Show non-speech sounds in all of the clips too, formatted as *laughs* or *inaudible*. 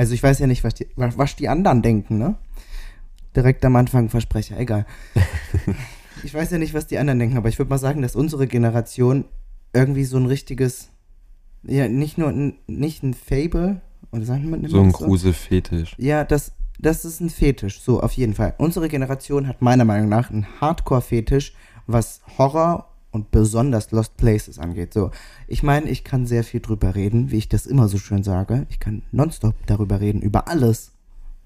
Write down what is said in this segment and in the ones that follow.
Also ich weiß ja nicht, was die, was, die anderen denken, ne? Direkt am Anfang Versprecher, egal. *laughs* ich weiß ja nicht, was die anderen denken, aber ich würde mal sagen, dass unsere Generation irgendwie so ein richtiges, ja, nicht nur ein, nicht ein Fable, oder sagen wir So ein Gruselfetisch. Ja, das, das ist ein Fetisch, so auf jeden Fall. Unsere Generation hat meiner Meinung nach einen Hardcore-Fetisch, was Horror und besonders Lost Places angeht. So, ich meine, ich kann sehr viel drüber reden, wie ich das immer so schön sage. Ich kann nonstop darüber reden, über alles.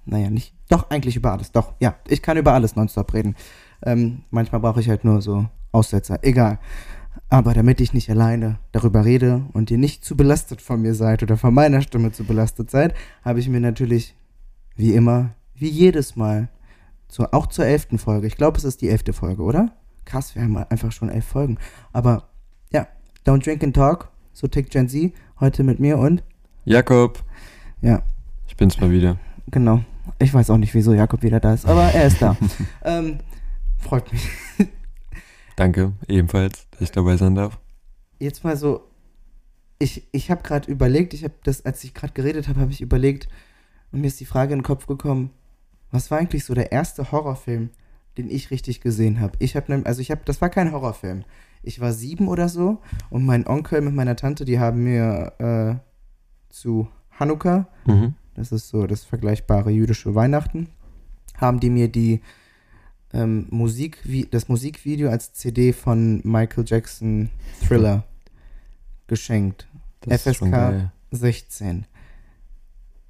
Naja, nicht. Doch, eigentlich über alles. Doch, ja, ich kann über alles nonstop reden. Ähm, manchmal brauche ich halt nur so Aussetzer. Egal. Aber damit ich nicht alleine darüber rede und ihr nicht zu belastet von mir seid oder von meiner Stimme zu belastet seid, habe ich mir natürlich, wie immer, wie jedes Mal, zu, auch zur elften Folge, ich glaube, es ist die elfte Folge, oder? Krass, wir haben einfach schon elf Folgen. Aber ja, Don't Drink and Talk, so tickt Gen Z, heute mit mir und Jakob. Ja. Ich bin's mal wieder. Genau. Ich weiß auch nicht, wieso Jakob wieder da ist, aber er ist da. *laughs* ähm, freut mich. Danke, ebenfalls, dass ich dabei sein darf. Jetzt mal so, ich, ich habe gerade überlegt, ich habe das, als ich gerade geredet habe, habe ich überlegt und mir ist die Frage in den Kopf gekommen, was war eigentlich so der erste Horrorfilm, den ich richtig gesehen habe? Ich habe, also ich habe, das war kein Horrorfilm. Ich war sieben oder so und mein Onkel mit meiner Tante, die haben mir äh, zu Hanukkah, mhm. das ist so das vergleichbare jüdische Weihnachten, haben die mir die ähm, Musik, wie, das Musikvideo als CD von Michael Jackson Thriller geschenkt. Das FSK 16.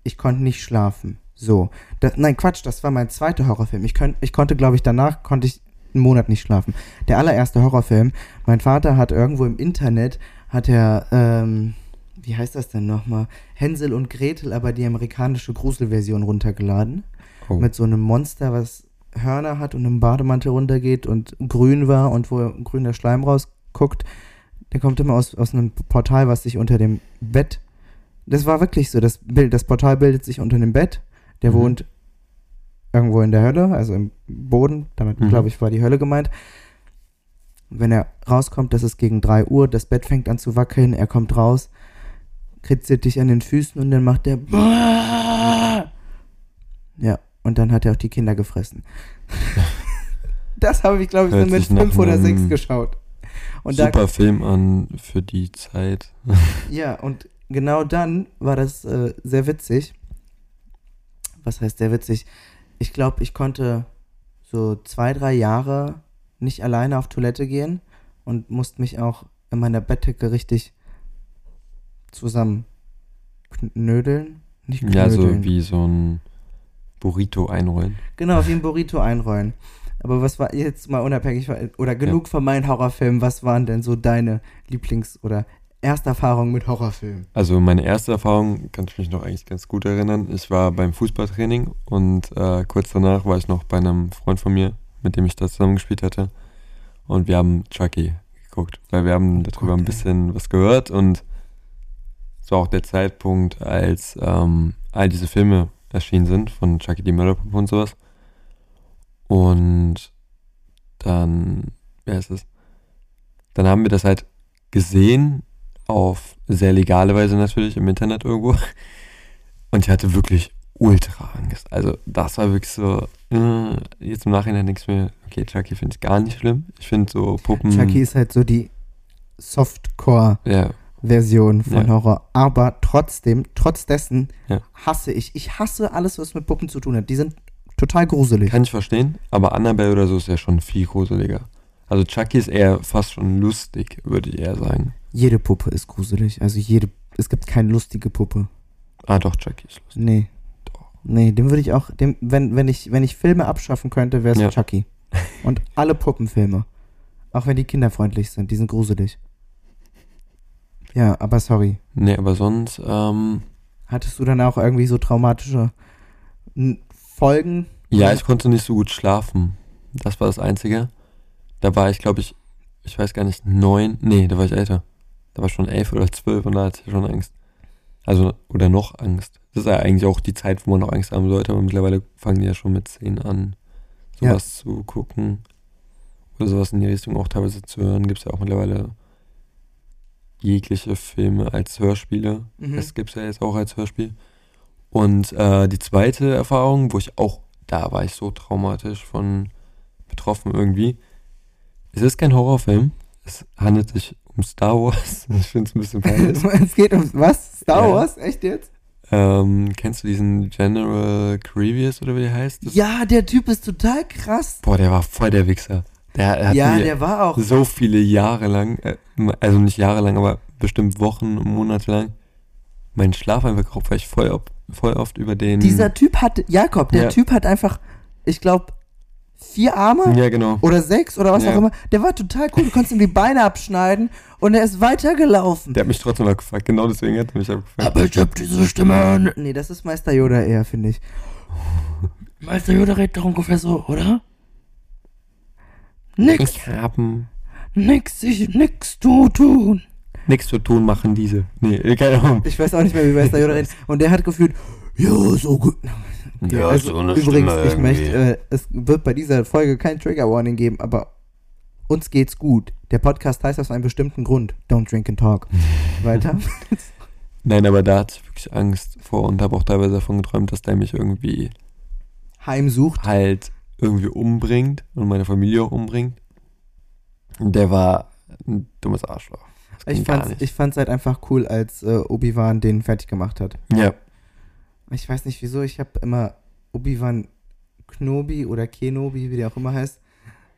Ich konnte nicht schlafen. So. Das, nein, Quatsch, das war mein zweiter Horrorfilm. Ich, könnt, ich konnte, glaube ich, danach konnte ich einen Monat nicht schlafen. Der allererste Horrorfilm, mein Vater hat irgendwo im Internet, hat er, ähm, wie heißt das denn nochmal? Hänsel und Gretel, aber die amerikanische Gruselversion runtergeladen. Oh. Mit so einem Monster, was Hörner hat und im Bademantel runtergeht und grün war und wo grüner Schleim rausguckt, der kommt immer aus, aus einem Portal, was sich unter dem Bett. Das war wirklich so. Das, Bild, das Portal bildet sich unter dem Bett. Der mhm. wohnt irgendwo in der Hölle, also im Boden. Damit, mhm. glaube ich, war die Hölle gemeint. Wenn er rauskommt, das ist gegen 3 Uhr, das Bett fängt an zu wackeln, er kommt raus, kritzelt dich an den Füßen und dann macht der. Ja, und dann hat er auch die Kinder gefressen. *laughs* das habe ich, glaube ich, so mit fünf oder sechs geschaut. Und super da, Film an für die Zeit. ja, und genau dann war das äh, sehr witzig. Was heißt sehr witzig? Ich glaube, ich konnte so zwei, drei Jahre nicht alleine auf Toilette gehen und musste mich auch in meiner Bettdecke richtig zusammen knödeln. Nicht knödeln. Ja, so wie so ein Burrito einrollen. Genau, wie ein Burrito einrollen. Aber was war jetzt mal unabhängig oder genug ja. von meinen Horrorfilmen, was waren denn so deine Lieblings- oder erste Erfahrungen mit Horrorfilmen? Also meine erste Erfahrung kann ich mich noch eigentlich ganz gut erinnern. Ich war beim Fußballtraining und äh, kurz danach war ich noch bei einem Freund von mir, mit dem ich da zusammengespielt hatte. Und wir haben Chucky geguckt, weil wir haben darüber Gott, ein bisschen ey. was gehört und es war auch der Zeitpunkt, als ähm, all diese Filme erschienen sind, von Chucky die Mörderpuppe und sowas. Und dann, wer ist es? Dann haben wir das halt gesehen, auf sehr legale Weise natürlich im Internet irgendwo. Und ich hatte wirklich ultra Angst. Also das war wirklich so, äh, jetzt im Nachhinein denke ich mir, okay, Chucky finde ich gar nicht schlimm. Ich finde so Puppen... Chucky ist halt so die Softcore... Ja Version von ja. Horror. Aber trotzdem, trotz dessen ja. hasse ich. Ich hasse alles, was mit Puppen zu tun hat. Die sind total gruselig. Kann ich verstehen, aber Annabelle oder so ist ja schon viel gruseliger. Also Chucky ist eher fast schon lustig, würde ich eher sagen. Jede Puppe ist gruselig. Also jede, es gibt keine lustige Puppe. Ah, doch, Chucky ist lustig. Nee. Doch. Nee, dem würde ich auch, dem, wenn, wenn ich, wenn ich Filme abschaffen könnte, wäre es ja. Chucky. Und alle Puppenfilme. Auch wenn die kinderfreundlich sind, die sind gruselig. Ja, aber sorry. Nee, aber sonst, ähm, Hattest du dann auch irgendwie so traumatische Folgen? Ja, ich konnte nicht so gut schlafen. Das war das Einzige. Da war ich, glaube ich, ich weiß gar nicht, neun, nee, da war ich älter. Da war ich schon elf oder zwölf und da hatte ich schon Angst. Also, oder noch Angst. Das ist ja eigentlich auch die Zeit, wo man noch Angst haben sollte, aber mittlerweile fangen die ja schon mit zehn an, sowas ja. zu gucken. Oder sowas in die Richtung auch teilweise zu hören. Gibt es ja auch mittlerweile jegliche Filme als Hörspiele. Mhm. Das gibt es ja jetzt auch als Hörspiel. Und äh, die zweite Erfahrung, wo ich auch, da war ich so traumatisch von betroffen irgendwie. Es ist kein Horrorfilm. Es handelt sich um Star Wars. *laughs* Ich finde es ein bisschen peinlich. *laughs* es geht um was? Star Ja. Wars? Echt jetzt? ähm, kennst du diesen General Grievous oder wie der heißt? Das, Ja, der Typ ist total krass. Boah, der war voll der Wichser. Der hat Ja, der war auch. so viele Jahre lang, äh, also nicht Jahre lang, aber bestimmt Wochen, Monate lang, meinen Schlaf einfach geraubt, weil ich voll, voll oft über den. Dieser Typ hat, Jakob, der Ja. Typ hat einfach, ich glaube, vier Arme Ja, genau. oder sechs oder was Ja. auch immer. Der war total cool. Du konntest ihm die Beine abschneiden und er ist weitergelaufen. Der hat mich trotzdem abgefuckt. Genau deswegen hat er mich abgefuckt. Aber ich hab diese Stimme. Nee, das ist Meister Yoda eher, finde ich. Meister Yoda redet doch ungefähr so, oder? Nix, Ich haben nix, ich, nix zu tun. nichts zu tun, machen diese. Nee, keine Ahnung. Ich weiß auch nicht mehr, wie Meister Yoda redet. Und der hat gefühlt, ja, so gut. Okay, also, übrigens, ich möchte, äh, es wird bei dieser Folge kein Trigger Warning geben, aber uns geht's gut. Der Podcast heißt aus einem bestimmten Grund. Don't drink and talk. *laughs* Weiter. Nein, aber da hatte ich wirklich Angst vor und habe auch teilweise davon geträumt, dass der mich irgendwie Heimsucht. halt irgendwie umbringt und meine Familie auch umbringt. Und der war ein dummes Arschloch. Ich fand's, ich fand's halt einfach cool, als äh, Obi-Wan den fertig gemacht hat. ja, Ich weiß nicht wieso, ich habe immer Obi-Wan Knobi oder Kenobi, wie der auch immer heißt,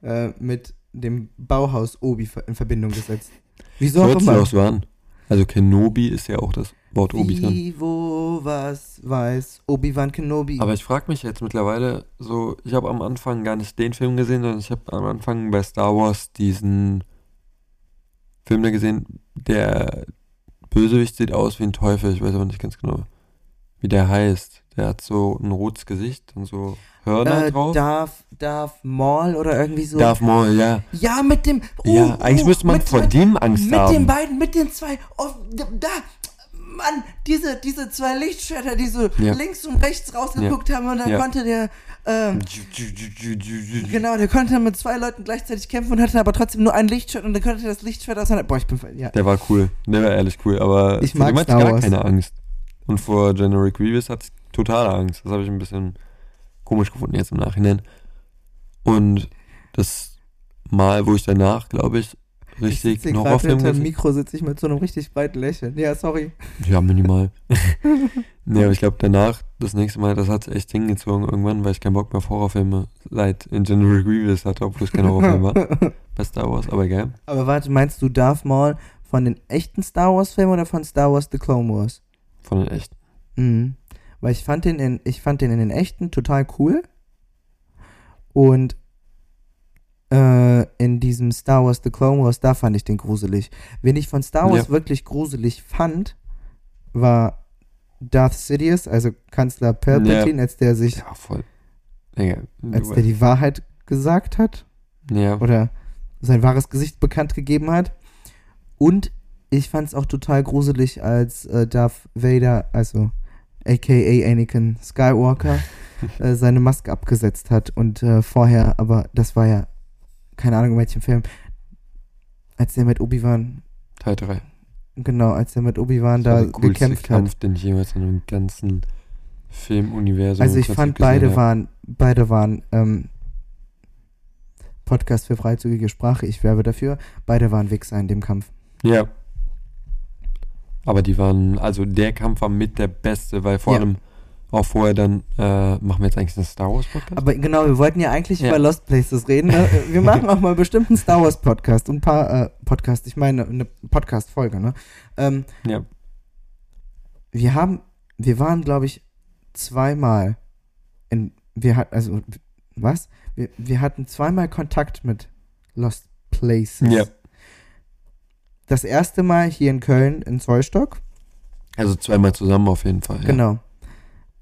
äh, mit dem Bauhaus Obi in Verbindung gesetzt. *laughs* Wieso auch immer. so an. Also Kenobi ist ja auch das Wort Obi drin. Wie, wo, was, weiß Obi-Wan Kenobi. Aber ich frage mich jetzt mittlerweile so, ich habe am Anfang gar nicht den Film gesehen, sondern ich habe am Anfang bei Star Wars diesen Film da gesehen, der Bösewicht sieht aus wie ein Teufel, ich weiß aber nicht ganz genau, wie der heißt. Der hat so ein rotes Gesicht und so Hörner äh, drauf. Darth, Darth Maul oder irgendwie so. Darth Maul, ja. Ja, mit dem. Oh, ja, eigentlich oh, müsste man mit, vor mit, dem Angst Mit haben. den beiden, mit den zwei. Oh, da. Mann, diese, diese zwei Lichtschwerter, die so Ja. links und rechts rausgeguckt haben und dann Ja. konnte der. Ähm, Genau, der konnte mit zwei Leuten gleichzeitig kämpfen und hatte aber trotzdem nur ein Lichtschwert und dann konnte das Lichtschwert auseinander. Boah, ich bin. Ja. Der war cool, der war ehrlich cool, aber Ich mag Star ich gar Wars. keine Angst. Und vor General Grievous hatte ich totale Angst. Das habe ich ein bisschen komisch gefunden jetzt im Nachhinein. Und das Mal, wo ich danach, glaube ich, ich richtig einen gerade Horrorfilm hinter dem Mikro, sitze ich mit so einem richtig breiten Lächeln. Ja, sorry. Ja, minimal. *laughs* nee, aber ich glaube danach, das nächste Mal, das hat echt hingezogen irgendwann, weil ich keinen Bock mehr auf Horrorfilme seit in General Grievous hatte, obwohl es kein Horrorfilm war. *laughs* Bei Star Wars, aber egal. Aber warte, meinst du Darth Maul von den echten Star Wars Filmen oder von Star Wars The Clone Wars? Von den echten. Mhm. Weil ich fand den in, ich fand den in den echten total cool. Und äh, in diesem Star Wars The Clone Wars, da fand ich den gruselig. Wen ich von Star Wars Ja. wirklich gruselig fand, war Darth Sidious, also Kanzler Palpatine, als der sich, Ja, voll. Digga, als der die Wahrheit gesagt hat ja. oder sein wahres Gesicht bekannt gegeben hat. Und ich fand es auch total gruselig, als äh, Darth Vader, also aka Anakin Skywalker, *laughs* äh, seine Maske abgesetzt hat. Und äh, vorher, aber das war ja, keine Ahnung in welchem Film, als der mit Obi-Wan, Teil 3. genau, als der mit Obi-Wan da gekämpft hat. Kampf, den ich jemals in einem ganzen Filmuniversum Also ich fand, beide habe. waren, beide waren, ähm, Podcast für freizügige Sprache, ich werbe dafür, beide waren Wichser in dem Kampf. Ja. Aber die waren, also der Kampf war mit der beste, weil vor Ja. allem auch vorher dann, äh, machen wir jetzt eigentlich einen Star Wars Podcast? Aber genau, wir wollten ja eigentlich Ja. über Lost Places reden. Ne? *laughs* Wir machen auch mal bestimmt einen Star Wars Podcast und ein paar äh, Podcasts, ich meine eine Podcast-Folge, ne? Ähm, ja. wir haben, wir waren, glaube ich, zweimal in, wir hatten, also, was? Wir, wir hatten zweimal Kontakt mit Lost Places. Ja. Das erste Mal hier in Köln in Zollstock. Also zweimal zusammen auf jeden Fall. Ja. Genau.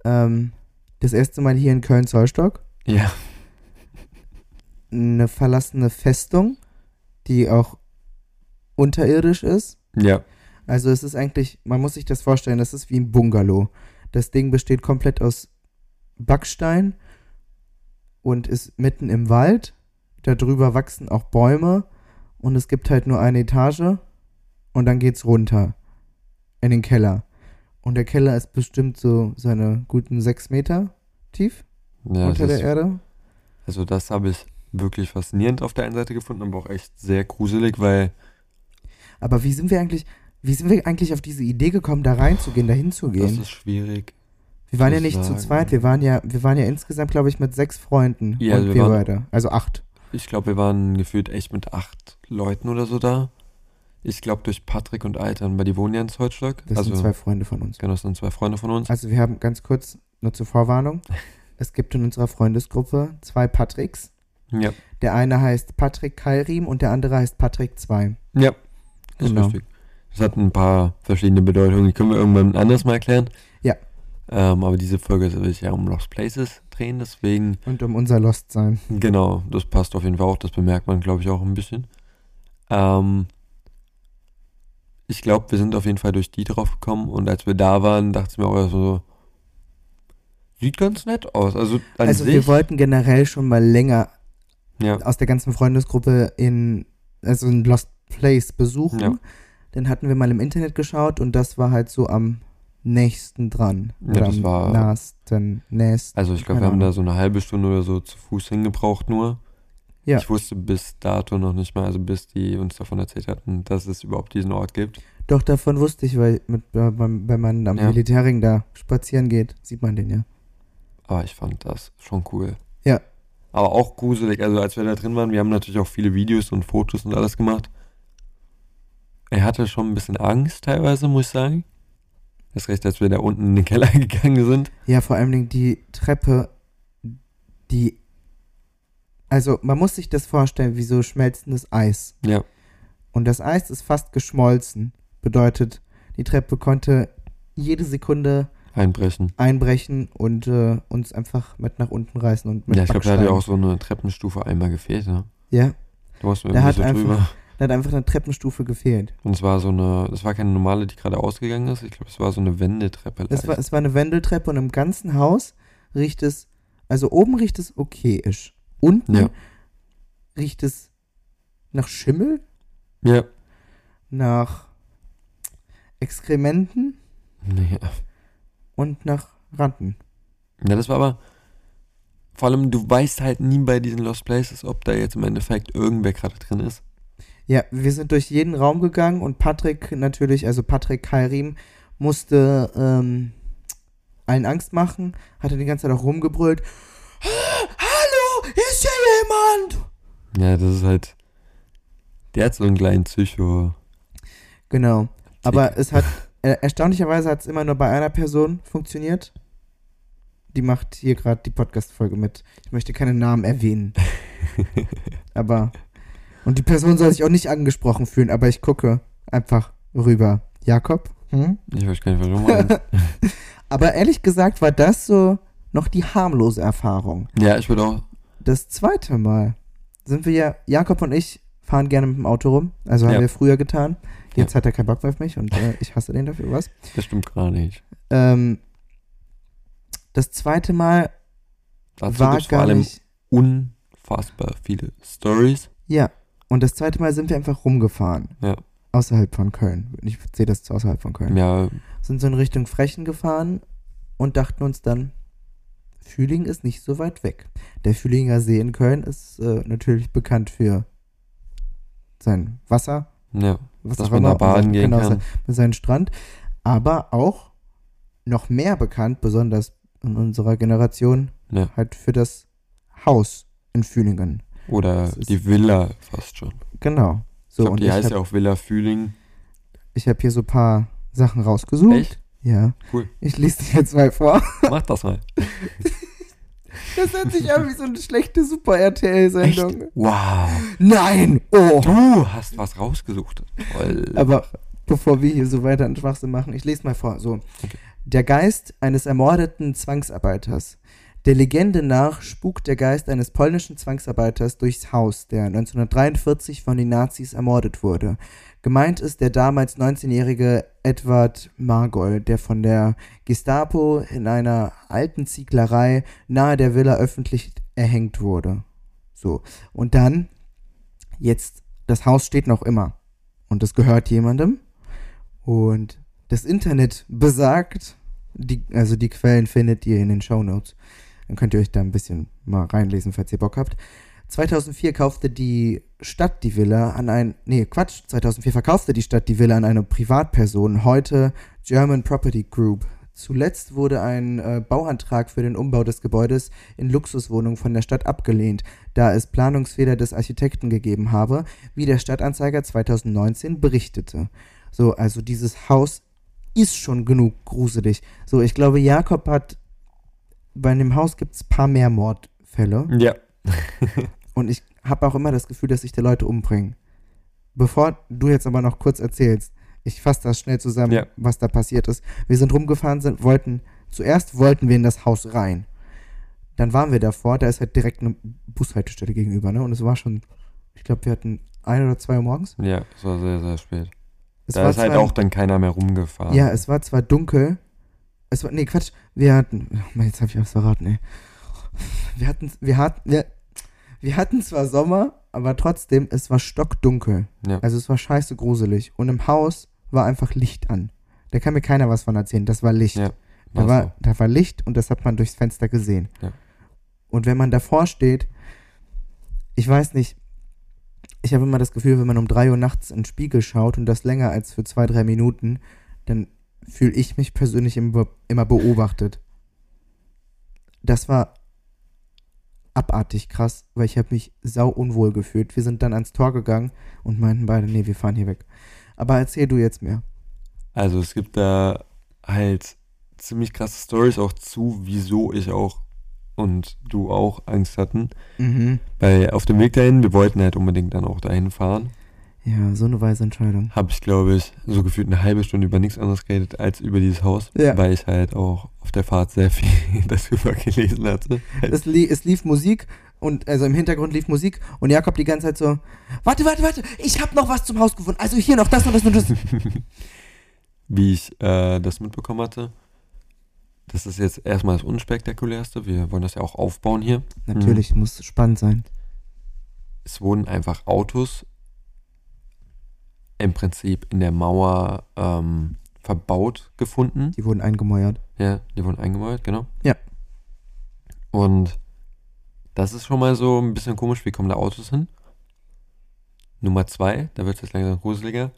Ähm, das erste Mal hier in Köln Zollstock. Ja. Eine verlassene Festung, die auch unterirdisch ist. Ja. Also es ist eigentlich, man muss sich das vorstellen, das ist wie ein Bungalow. Das Ding besteht komplett aus Backstein und ist mitten im Wald. Darüber wachsen auch Bäume und es gibt halt nur eine Etage und dann geht's runter in den Keller. Und der Keller ist bestimmt so seine guten sechs Meter tief Ja, unter das der ist, Erde. also das habe ich wirklich faszinierend auf der einen Seite gefunden, aber auch echt sehr gruselig, weil Aber wie sind wir eigentlich, wie sind wir eigentlich auf diese Idee gekommen, da reinzugehen, da das hinzugehen? ist schwierig. Wir waren zu ja nicht zu sagen. zweit, wir waren ja, wir waren ja insgesamt, glaube ich, mit sechs Freunden. Ja, und wir wir waren- beide. Also acht. Ich glaube, wir waren gefühlt echt mit acht Leuten oder so da. Ich glaube durch Patrick und Altern, weil die wohnen ja in Zollstock. Das also sind zwei Freunde von uns. genau, das sind zwei Freunde von uns. Also wir haben ganz kurz, nur zur Vorwarnung, *laughs* es gibt in unserer Freundesgruppe zwei Patricks. Ja, Der eine heißt Patrick Kalrim und der andere heißt Patrick 2. ja, das Genau. ist richtig. Das hat ein paar verschiedene Bedeutungen, die können wir irgendwann anders mal erklären. Ja. Ähm, aber diese Folge soll sich ja um Lost Places drehen, deswegen, Und um unser Lost sein. genau, das passt auf jeden Fall auch, das bemerkt man, glaube ich, auch ein bisschen. Ähm, ich glaube, wir sind auf jeden Fall durch die drauf gekommen und als wir da waren, dachte ich mir auch so, sieht ganz nett aus. Also also wir wollten generell schon mal länger ja, aus der ganzen Freundesgruppe in, also in Lost Place besuchen. Ja. Den hatten wir mal im Internet geschaut und das war halt so am nächsten dran. Ja, das am war- nahesten, nächsten. Also ich glaube, wir haben da so eine halbe Stunde oder so zu Fuß hingebraucht nur. Ja. Ich wusste bis dato noch nicht mal, also bis die uns davon erzählt hatten, dass es überhaupt diesen Ort gibt. Doch, davon wusste ich, weil mit, äh, beim- wenn man am Ja. Militärring da spazieren geht, sieht man den ja. Aber ich fand das schon cool. Ja. Aber auch gruselig. Also als wir da drin waren, wir haben natürlich auch viele Videos und Fotos und alles gemacht. Er hatte schon ein bisschen Angst teilweise, muss ich sagen. Das recht, als wir da unten in den Keller *laughs* gegangen sind. Ja, vor allem Dingen die Treppe, die. Also, man muss sich das vorstellen wie so schmelzendes Eis. Ja. Und das Eis ist fast geschmolzen. Bedeutet, die Treppe konnte jede Sekunde Einbrechen. einbrechen und äh, uns einfach mit nach unten reißen und mit Ja, ich glaube, da hat ja auch so eine Treppenstufe einmal gefehlt, ne? Ja, Du warst mir Da irgendwie hat so einfach- drüber. da hat einfach eine Treppenstufe gefehlt. Und es war so eine, es war keine normale, die gerade ausgegangen ist. Ich glaube, es war so eine Wendetreppe. Es war, es war eine Wendeltreppe und im ganzen Haus riecht es, also oben riecht es okayisch. Unten Ja. riecht es nach Schimmel, Ja. nach Exkrementen Nee. und nach Ratten. Ja, das war aber. Vor allem, du weißt halt nie bei diesen Lost Places, ob da jetzt im Endeffekt irgendwer gerade drin ist. Ja, wir sind durch jeden Raum gegangen und Patrick natürlich, also Patrick Kairim, musste ähm, allen Angst machen, hatte die ganze Zeit auch rumgebrüllt. "Ah, Hallo, ist hier jemand? Ja, das ist halt. Der hat so einen kleinen Psycho. Genau. Aber es hat, äh, erstaunlicherweise hat es immer nur bei einer Person funktioniert. Die macht hier gerade die Podcast-Folge mit. Ich möchte keine Namen erwähnen. *laughs* aber. Und die Person soll sich auch nicht angesprochen fühlen, aber ich gucke einfach rüber. Jakob? Hm? Ich weiß gar nicht, meinst. *laughs* Aber ehrlich gesagt war das so noch die harmlose Erfahrung. ja, ich würde auch. Das zweite Mal sind wir ja, Jakob und ich fahren gerne mit dem Auto rum. Also haben Ja. wir früher getan. Jetzt hat er keinen Bock mehr auf mich und äh, ich hasse den dafür was. Das stimmt gar nicht. Ähm, das zweite Mal Dazu war gibt's vor gar allem nicht. unfassbar viele Stories. Ja. Und das zweite Mal sind wir einfach rumgefahren. Ja. Außerhalb von Köln. Ich sehe das außerhalb von Köln. Ja, Sind so in Richtung Frechen gefahren und dachten uns dann, Fühling ist nicht so weit weg. Der Fühlinger See in Köln ist äh, natürlich bekannt für sein Wasser, ja. was Dass man da baden gehen genau, kann. mit seinem Strand, aber auch noch mehr bekannt, besonders in unserer Generation, Ja. halt für das Haus in Fühlingen. Oder Das die Villa fast schon. Genau. So, ich glaub, und die ich heißt habe ja auch Villa Fühling. hab hier so ein paar Sachen rausgesucht. Echt? Ja. Cool. Ich lese dir jetzt mal vor. Mach das mal. *laughs* Das hört sich an wie so eine schlechte Super-RTL-Sendung. Wow. Nein! Oh! Du hast was rausgesucht. Toll. Aber bevor wir hier so weiter einen Schwachsinn machen, ich lese mal vor. So. Okay. Der Geist eines ermordeten Zwangsarbeiters. Der Legende nach spukt der Geist eines polnischen Zwangsarbeiters durchs Haus, der 1943 von den Nazis ermordet wurde. Gemeint ist der damals 19-jährige Edward Margol, der von der Gestapo in einer alten Zieglerei nahe der Villa öffentlich erhängt wurde. So. Und dann, jetzt, das Haus steht noch immer. Und es gehört jemandem. Und das Internet besagt, die, also die Quellen findet ihr in den Show Notes. Dann könnt ihr euch da ein bisschen mal reinlesen, falls ihr Bock habt. 2004 kaufte die Stadt die Villa an ein, nee, Quatsch, 2004 verkaufte die Stadt die Villa an eine Privatperson, heute German Property Group. Zuletzt wurde ein äh, Bauantrag für den Umbau des Gebäudes in Luxuswohnungen von der Stadt abgelehnt, da es Planungsfehler des Architekten gegeben habe, wie der Stadtanzeiger 2019 berichtete. So, also dieses Haus ist schon genug gruselig. So, ich glaube, Jakob hat bei dem Haus gibt es ein paar mehr Mordfälle. Ja. *laughs* Und ich habe auch immer das Gefühl, dass sich die Leute umbringen. Bevor du jetzt aber noch kurz erzählst, ich fasse das schnell zusammen, Ja. was da passiert ist. Wir sind rumgefahren, sind, wollten, zuerst wollten wir in das Haus rein. Dann waren wir davor, da ist halt direkt eine Bushaltestelle gegenüber, ne? Und es war schon, ich glaube, wir hatten ein oder zwei Uhr morgens. Ja, es war sehr, sehr spät. Es da war ist halt auch dann keiner mehr rumgefahren. Ja, es war zwar dunkel. Es war, nee, Quatsch. Wir hatten, oh Mann, jetzt habe ich was verraten, ey. Wir hatten, wir hatten, wir, wir hatten zwar Sommer, aber trotzdem, es war stockdunkel. Ja. Also es war scheiße gruselig. Und im Haus war einfach Licht an. Da kann mir keiner was von erzählen. Das war Licht. Ja, da, war so. da war Licht und das hat man durchs Fenster gesehen. Ja. Und wenn man davor steht, ich weiß nicht, ich habe immer das Gefühl, wenn man um drei Uhr nachts in den Spiegel schaut und das länger als für zwei, drei Minuten, dann fühle ich mich persönlich immer, immer beobachtet. Das war abartig krass, weil ich habe mich sau unwohl gefühlt. Wir sind dann ans Tor gegangen und meinten beide, nee, wir fahren hier weg. Aber erzähl du jetzt mehr. Also es gibt da halt ziemlich krasse Stories auch zu, wieso ich auch und du auch Angst hatten. Mhm. Weil auf dem Weg dahin, wir wollten halt unbedingt dann auch dahin fahren, Ja, so eine weise Entscheidung. habe ich glaube ich so gefühlt eine halbe Stunde über nichts anderes geredet als über dieses Haus, Ja. weil ich halt auch auf der Fahrt sehr viel *laughs* darüber gelesen hatte. Es, li es lief Musik und also im Hintergrund lief Musik und Jakob die ganze Zeit so, warte, warte, warte, ich habe noch was zum Haus gefunden. Also hier noch das und das und das. *laughs* Wie ich äh, das mitbekommen hatte. Das ist jetzt erstmal das Unspektakulärste. Wir wollen das ja auch aufbauen hier. Natürlich muss spannend sein. es wurden einfach Autos im Prinzip in der Mauer ähm, verbaut gefunden. Die wurden eingemäuert. Ja, die wurden eingemauert, genau. Ja. Und das ist schon mal so ein bisschen komisch, wie kommen da Autos hin? Nummer zwei, da wird es jetzt langsam gruseliger.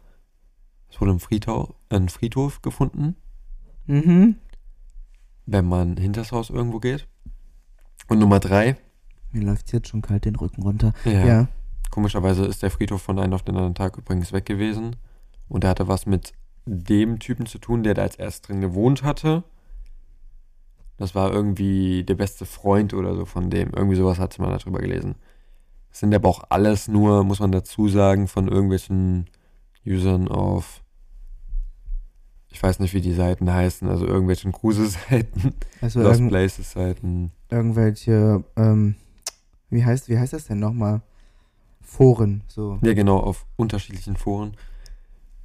Es wurde ein Friedhof, ein Friedhof gefunden, Mhm. wenn man hinters Haus irgendwo geht. Und Nummer drei, Mir läuft jetzt schon kalt den Rücken runter. ja, Ja. Komischerweise ist der Friedhof von einem auf den anderen Tag übrigens weg gewesen. Und er hatte was mit dem Typen zu tun, der da als erst drin gewohnt hatte. Das war irgendwie der beste Freund oder so von dem. Irgendwie sowas hatte man darüber gelesen. Das sind aber auch alles nur, muss man dazu sagen, von irgendwelchen Usern auf, ich weiß nicht, wie die Seiten heißen, also irgendwelchen Gruselseiten, *laughs* Also Lost irgend Places Seiten. irgendwelche, ähm, wie heißt, wie heißt das denn nochmal? Foren, so. Ja, genau, auf unterschiedlichen Foren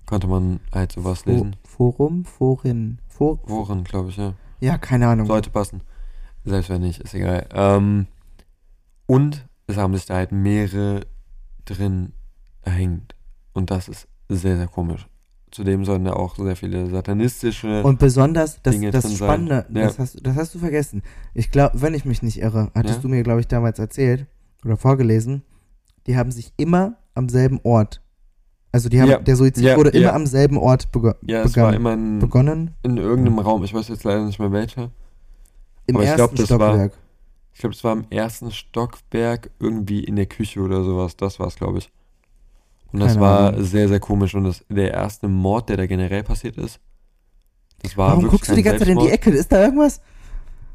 konnte man halt sowas lesen. Forum, Forin, For Foren, glaube ich, ja. Ja, keine Ahnung. Sollte passen. Selbst wenn nicht, ist egal. Ähm, und es haben sich da halt mehrere drin erhängt. Und das ist sehr, sehr komisch. Zudem sollen da auch sehr viele satanistische. Und besonders das, Dinge das. Spannende, Ja. das, hast, das hast du vergessen. Ich glaube, wenn ich mich nicht irre, hattest Ja. du mir, glaube ich, damals erzählt oder vorgelesen, die haben sich immer am selben Ort. Also die haben, Ja. der Suizid Ja, wurde ja. immer am selben Ort bego ja, es war begangen. immer in, begonnen. in irgendeinem Raum. Ich weiß jetzt leider nicht mehr welcher. Im Aber ich ersten glaub, das war- Stockwerk. Ich glaube, es war im ersten Stockwerk irgendwie in der Küche oder sowas. Das war es, glaube ich. Und das Keine war Ahnung. sehr, sehr komisch. Und das, der erste Mord, der da generell passiert ist, das war Warum guckst du die ganze Zeit in die. Ecke? Ist da irgendwas?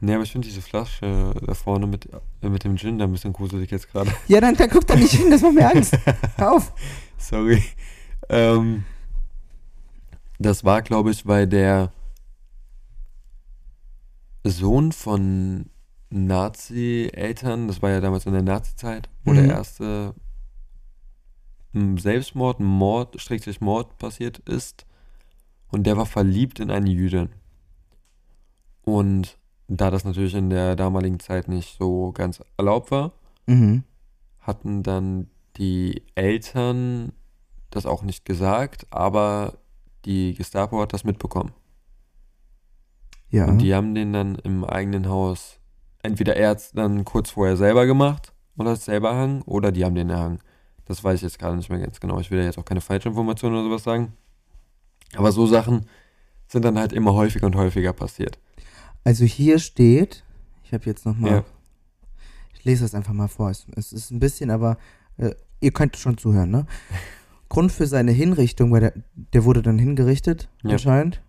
Nee, aber ich finde diese Flasche da vorne mit, äh, mit dem Gin da ein bisschen gruselig jetzt gerade. *laughs* Ja, dann, dann guck da nicht hin, das macht mir Angst. *laughs* Hör auf. Sorry. Ähm, das war, glaube ich, weil der Sohn von Nazi-Eltern, das war ja damals in der Nazi-Zeit, wo Mhm. der erste m, Selbstmord, Mord, Schrägstrich Mord passiert ist. Und der war verliebt in eine Jüdin. Und da das natürlich in der damaligen Zeit nicht so ganz erlaubt war, Mhm. hatten dann die Eltern das auch nicht gesagt, aber die Gestapo hat das mitbekommen. Ja. Und die haben den dann im eigenen Haus, entweder er hat dann kurz vorher selber gemacht und hat es selber erhangen, oder die haben den erhangen. Das weiß ich jetzt gerade nicht mehr ganz genau. Ich will ja jetzt auch keine falsche Information oder sowas sagen. Aber so Sachen sind dann halt immer häufiger und häufiger passiert. Also hier steht, ich habe jetzt nochmal, Ja. ich lese das einfach mal vor. Es, ist ein bisschen, aber äh, ihr könnt schon zuhören, ne? *laughs* Grund für seine Hinrichtung, weil der, der wurde dann hingerichtet, Ja. anscheinend.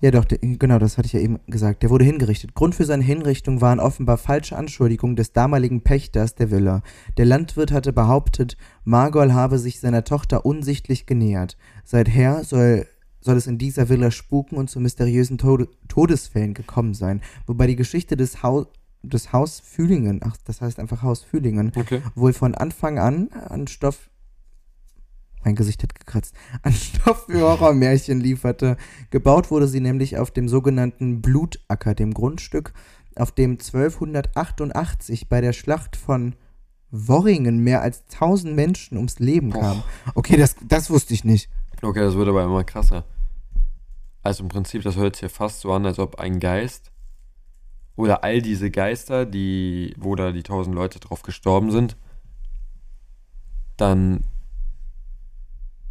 Ja, doch, der, genau, das hatte ich ja eben gesagt. Der wurde hingerichtet. Grund für seine Hinrichtung waren offenbar falsche Anschuldigungen des damaligen Pächters der Villa. Der Landwirt hatte behauptet, Margol habe sich seiner Tochter unsichtlich genähert. Seither soll, soll es in dieser Villa spuken und zu mysteriösen Tode, Todesfällen gekommen sein. Wobei die Geschichte des, Hau, des Haus Fühlingen, ach, das heißt einfach Haus Fühlingen, Okay. wohl von Anfang an an Stoff. Mein Gesicht hat gekratzt. *laughs* An Stoff für Horrormärchen lieferte. Gebaut wurde sie nämlich auf dem sogenannten Blutacker, dem Grundstück, auf dem 1288 bei der Schlacht von Worringen mehr als 1000 Menschen ums Leben kamen. Okay, das, das wusste ich nicht. Okay, das wird aber immer krasser. Also im Prinzip, das hört sich fast so an, als ob ein Geist oder all diese Geister, die, wo da die tausend Leute drauf gestorben sind, dann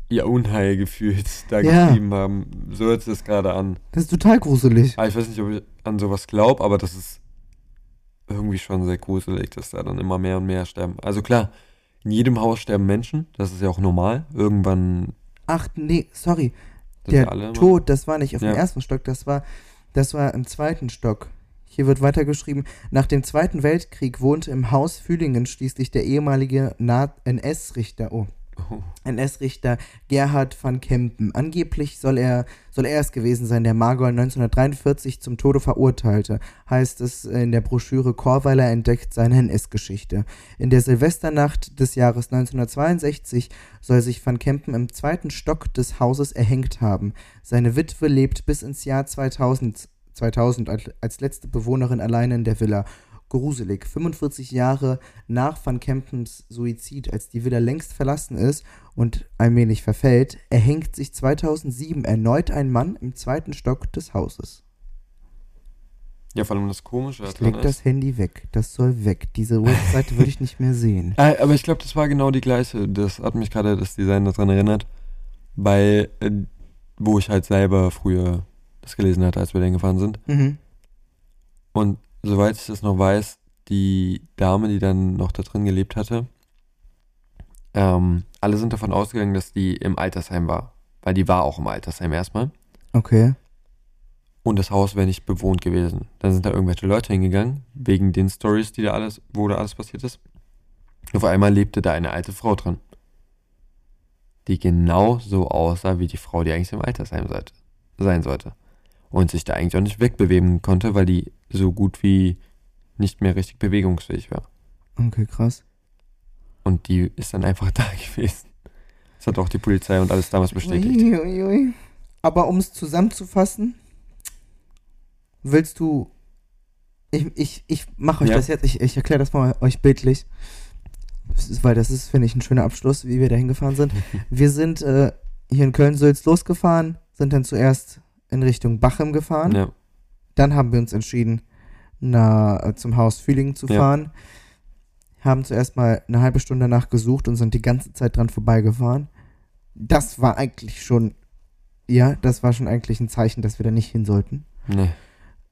ihr Unheil gefühlt *laughs* da Ja. geschrieben haben. So hört sich das gerade an. Das ist total gruselig. Aber ich weiß nicht, ob ich an sowas glaube, aber das ist irgendwie schon sehr gruselig, dass da dann immer mehr und mehr sterben. Also klar, in jedem Haus sterben Menschen, das ist ja auch normal. Irgendwann Ach, nee, sorry. Sind Der Tod, das war nicht auf dem Ja. ersten Stock, das war, das war im zweiten Stock. Hier wird weitergeschrieben, nach dem Zweiten Weltkrieg wohnte im Haus Fühlingen schließlich der ehemalige NS-Richter, oh, *laughs* NS-Richter Gerhard van Kempen. Angeblich soll er, soll er es gewesen sein, der Margol 1943 zum Tode verurteilte, heißt es in der Broschüre Chorweiler entdeckt seine NS-Geschichte. In der Silvesternacht des Jahres 1962 soll sich van Kempen im zweiten Stock des Hauses erhängt haben. Seine Witwe lebt bis ins Jahr 2000, 2000 als- letzte Bewohnerin alleine in der Villa. Gruselig. 45 Jahre nach Van Kempens Suizid, als die Villa längst verlassen ist und allmählich verfällt, erhängt sich 2007 erneut ein Mann im zweiten Stock des Hauses. Ja, vor allem das Komische Ich leg das Handy weg. Das soll weg. Diese Webseite würde ich nicht mehr sehen. *laughs* Äh, aber ich glaube, das war genau die gleiche. Das hat mich gerade das Design daran erinnert, weil, äh, wo ich halt selber früher das gelesen hatte, als wir dahin gefahren sind. Mhm. Und soweit ich das noch weiß, die Dame, die dann noch da drin gelebt hatte, ähm, alle sind davon ausgegangen, dass die im Altersheim war. Weil die war auch im Altersheim erstmal. Okay. Und das Haus wäre nicht bewohnt gewesen. Dann sind da irgendwelche Leute hingegangen, wegen den Stories, die da alles, wo da alles passiert ist. Auf einmal lebte da eine alte Frau drin. Die genau so aussah wie die Frau, die eigentlich im Altersheim sein sollte. Und sich da eigentlich auch nicht wegbewegen konnte, weil die so gut wie nicht mehr richtig bewegungsfähig war. Okay, krass. Und die ist dann einfach *laughs* da gewesen. Das hat auch die Polizei und alles damals bestätigt. Ui, ui. Aber um es zusammenzufassen, willst du. Ich, ich, ich mache euch Ja. das jetzt, ich, ich erkläre das mal euch bildlich. Weil das ist, finde ich, ein schöner Abschluss, wie wir da hingefahren sind. *laughs* Wir sind äh, hier in Köln-Sülz losgefahren, sind dann zuerst in Richtung Bachem gefahren. Ja, Dann haben wir uns entschieden, na, äh, zum Haus Fühlingen zu Ja. fahren. Haben zuerst mal eine halbe Stunde danach gesucht und sind die ganze Zeit dran vorbeigefahren. Das war eigentlich schon, ja, das war schon eigentlich ein Zeichen, dass wir da nicht hin sollten. nee.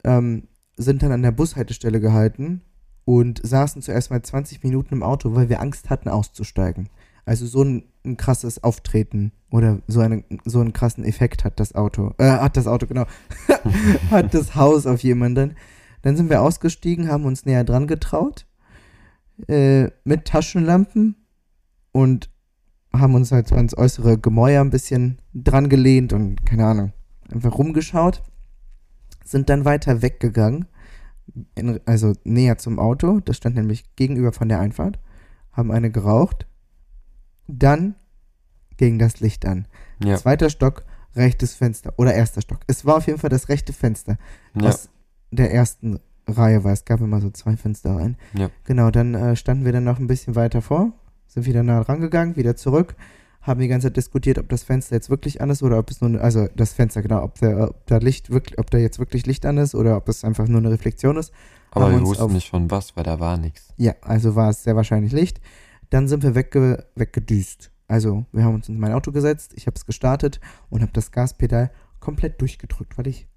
Ähm, sind dann an der Bushaltestelle gehalten und saßen zuerst mal 20 Minuten im Auto, weil wir Angst hatten, auszusteigen. Also so ein, ein krasses Auftreten oder so, eine, so einen krassen Effekt hat das Auto, äh, hat das Auto, genau, *laughs* hat das Haus auf jemanden. Dann sind wir ausgestiegen, haben uns näher dran getraut, äh, mit Taschenlampen und haben uns halt so ans äußere Gemäuer ein bisschen dran gelehnt und keine Ahnung, einfach rumgeschaut. Sind dann weiter weggegangen, in, also näher zum Auto, das stand nämlich gegenüber von der Einfahrt, haben eine geraucht. Dann ging das Licht an. Ja, Zweiter Stock, rechtes Fenster oder erster Stock. Es war auf jeden Fall das rechte Fenster ja, aus der ersten Reihe war. Es gab immer so zwei Fenster rein. Ja. Genau, dann äh, standen wir dann noch ein bisschen weiter vor, sind wieder nah rangegangen, wieder zurück, haben die ganze Zeit diskutiert, ob das Fenster jetzt wirklich an ist oder ob es nur, also das Fenster, genau, ob, der, ob da Licht wirklich, ob da jetzt wirklich Licht an ist oder ob es einfach nur eine Reflexion ist. Aber wir wussten auf- nicht von was, weil da war nichts. Ja, also war es sehr wahrscheinlich Licht. Dann sind wir wegge weggedüst. Also wir haben uns in mein Auto gesetzt, ich habe es gestartet und habe das Gaspedal komplett durchgedrückt, weil ich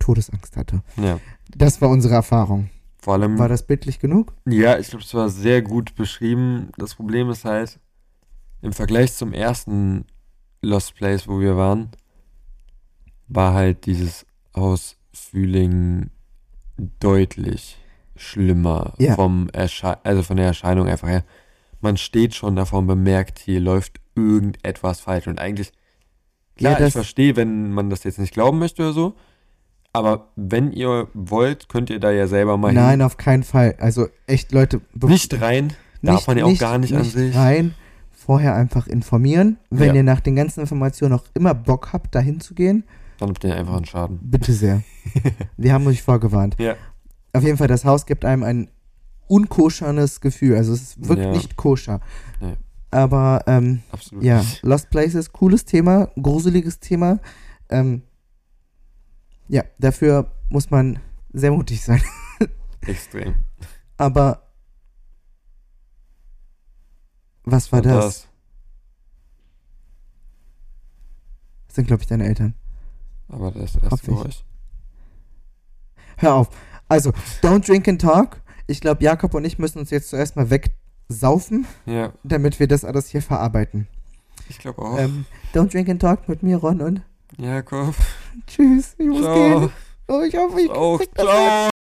Todesangst hatte. Ja. Das war unsere Erfahrung. Vor allem, War das bildlich genug? ja, ich glaube, es war sehr gut beschrieben. Das Problem ist halt, im Vergleich zum ersten Lost Place, wo wir waren, war halt dieses Haus Fühling deutlich schlimmer Ja. vom Ersche also von der Erscheinung einfach her. Man steht schon davor und bemerkt, hier läuft irgendetwas falsch. Und eigentlich, klar, Ja, ich verstehe, wenn man das jetzt nicht glauben möchte oder so. Aber wenn ihr wollt, könnt ihr da ja selber mal Nein, auf keinen Fall. Also echt, Leute, hin. Nicht rein. Darf man ja auch gar nicht an sich. Rein, vorher einfach informieren. Wenn Ja. ihr nach den ganzen Informationen noch immer Bock habt, dahin zu gehen, Dann habt ihr einfach einen Schaden. bitte sehr. *laughs* Wir haben euch vorgewarnt. Ja. Auf jeden Fall, das Haus gibt einem ein unkoschernes Gefühl. Also es wirkt Ja. nicht koscher. Nee. Aber ähm, Absolut ja, nicht. Lost Places, cooles Thema, gruseliges Thema. Ähm, ja, dafür muss man sehr mutig sein. *laughs* Extrem. Aber was war Und das? Das sind, glaube ich, deine Eltern. Aber das erste. Hör auf. Also, don't drink and talk. Ich glaube, Jakob und ich müssen uns jetzt zuerst mal wegsaufen, Ja, damit wir das alles hier verarbeiten. ich glaube auch. Ähm, don't drink and talk mit mir, Ron, und Jakob. *laughs* tschüss. Ich muss Ciao. gehen. Oh, ich hoffe, ich krieg das Ciao.